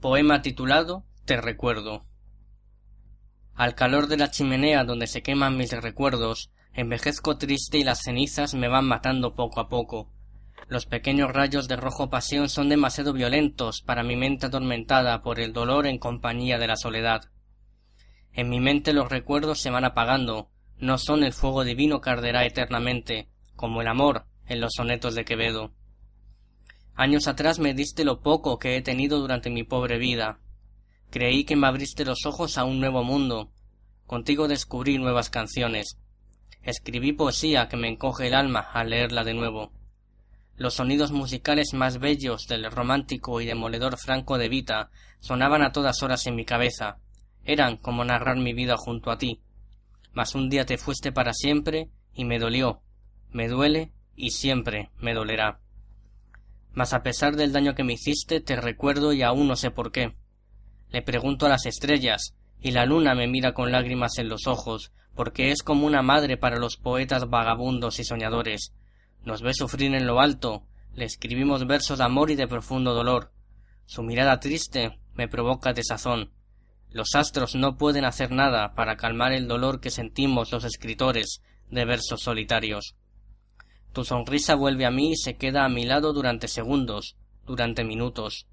Poema titulado Te recuerdo. Al calor de la chimenea donde se queman mis recuerdos, envejezco triste y las cenizas me van matando poco a poco. Los pequeños rayos de rojo pasión son demasiado violentos para mi mente atormentada por el dolor en compañía de la soledad. En mi mente los recuerdos se van apagando, no son el fuego divino que arderá eternamente, como el amor en los sonetos de Quevedo. Años atrás me diste lo poco que he tenido durante mi pobre vida. Creí que me abriste los ojos a un nuevo mundo. Contigo descubrí nuevas canciones. Escribí poesía que me encoge el alma al leerla de nuevo. Los sonidos musicales más bellos del romántico y demoledor Franco de Vita sonaban a todas horas en mi cabeza. Eran como narrar mi vida junto a ti. Mas un día te fuiste para siempre y me dolió, me duele y siempre me dolerá. Mas a pesar del daño que me hiciste, te recuerdo y aún no sé por qué. Le pregunto a las estrellas, y la luna me mira con lágrimas en los ojos, porque es como una madre para los poetas vagabundos y soñadores. Nos ve sufrir en lo alto, le escribimos versos de amor y de profundo dolor. Su mirada triste me provoca desazón. Los astros no pueden hacer nada para calmar el dolor que sentimos los escritores de versos solitarios. Tu sonrisa vuelve a mí y se queda a mi lado durante segundos, durante minutos.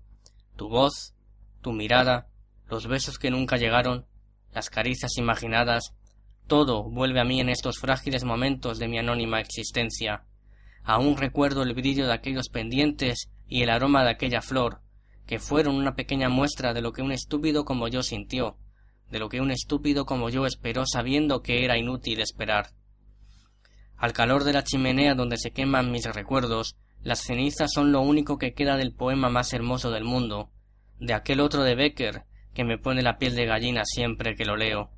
Tu voz, tu mirada, los besos que nunca llegaron, las caricias imaginadas, todo vuelve a mí en estos frágiles momentos de mi anónima existencia. Aún recuerdo el brillo de aquellos pendientes y el aroma de aquella flor, que fueron una pequeña muestra de lo que un estúpido como yo sintió, de lo que un estúpido como yo esperó sabiendo que era inútil esperar. Al calor de la chimenea donde se queman mis recuerdos, las cenizas son lo único que queda del poema más hermoso del mundo, de aquel otro de Becker que me pone la piel de gallina siempre que lo leo.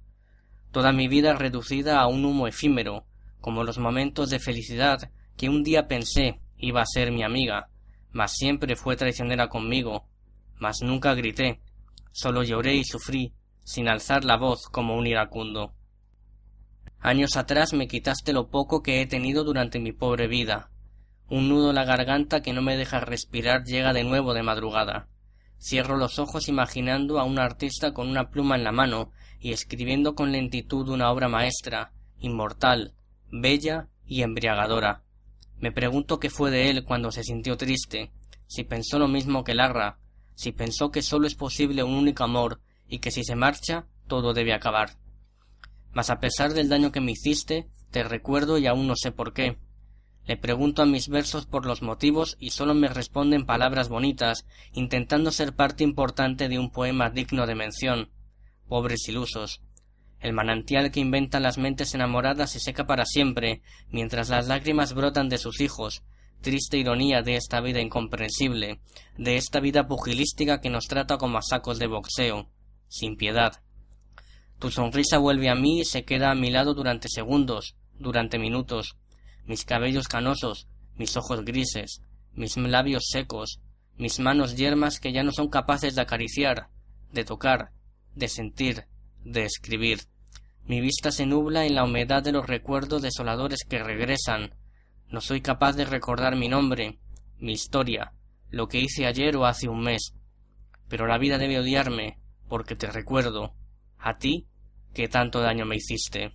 Toda mi vida reducida a un humo efímero, como los momentos de felicidad que un día pensé iba a ser mi amiga, mas siempre fue traicionera conmigo, mas nunca grité, solo lloré y sufrí, sin alzar la voz como un iracundo. Años atrás me quitaste lo poco que he tenido durante mi pobre vida. Un nudo en la garganta que no me deja respirar llega de nuevo de madrugada. Cierro los ojos imaginando a un artista con una pluma en la mano y escribiendo con lentitud una obra maestra, inmortal, bella y embriagadora. Me pregunto qué fue de él cuando se sintió triste, si pensó lo mismo que Larra, si pensó que solo es posible un único amor y que si se marcha todo debe acabar. Mas a pesar del daño que me hiciste, te recuerdo y aún no sé por qué. Le pregunto a mis versos por los motivos y solo me responden palabras bonitas, intentando ser parte importante de un poema digno de mención. Pobres ilusos. El manantial que inventan las mentes enamoradas se seca para siempre, mientras las lágrimas brotan de sus hijos. Triste ironía de esta vida incomprensible, de esta vida pugilística que nos trata como a sacos de boxeo, sin piedad. Tu sonrisa vuelve a mí y se queda a mi lado durante segundos, durante minutos. Mis cabellos canosos, mis ojos grises, mis labios secos, mis manos yermas que ya no son capaces de acariciar, de tocar, de sentir, de escribir. Mi vista se nubla en la humedad de los recuerdos desoladores que regresan. No soy capaz de recordar mi nombre, mi historia, lo que hice ayer o hace un mes. Pero la vida debe odiarme, porque te recuerdo, a ti que tanto daño me hiciste.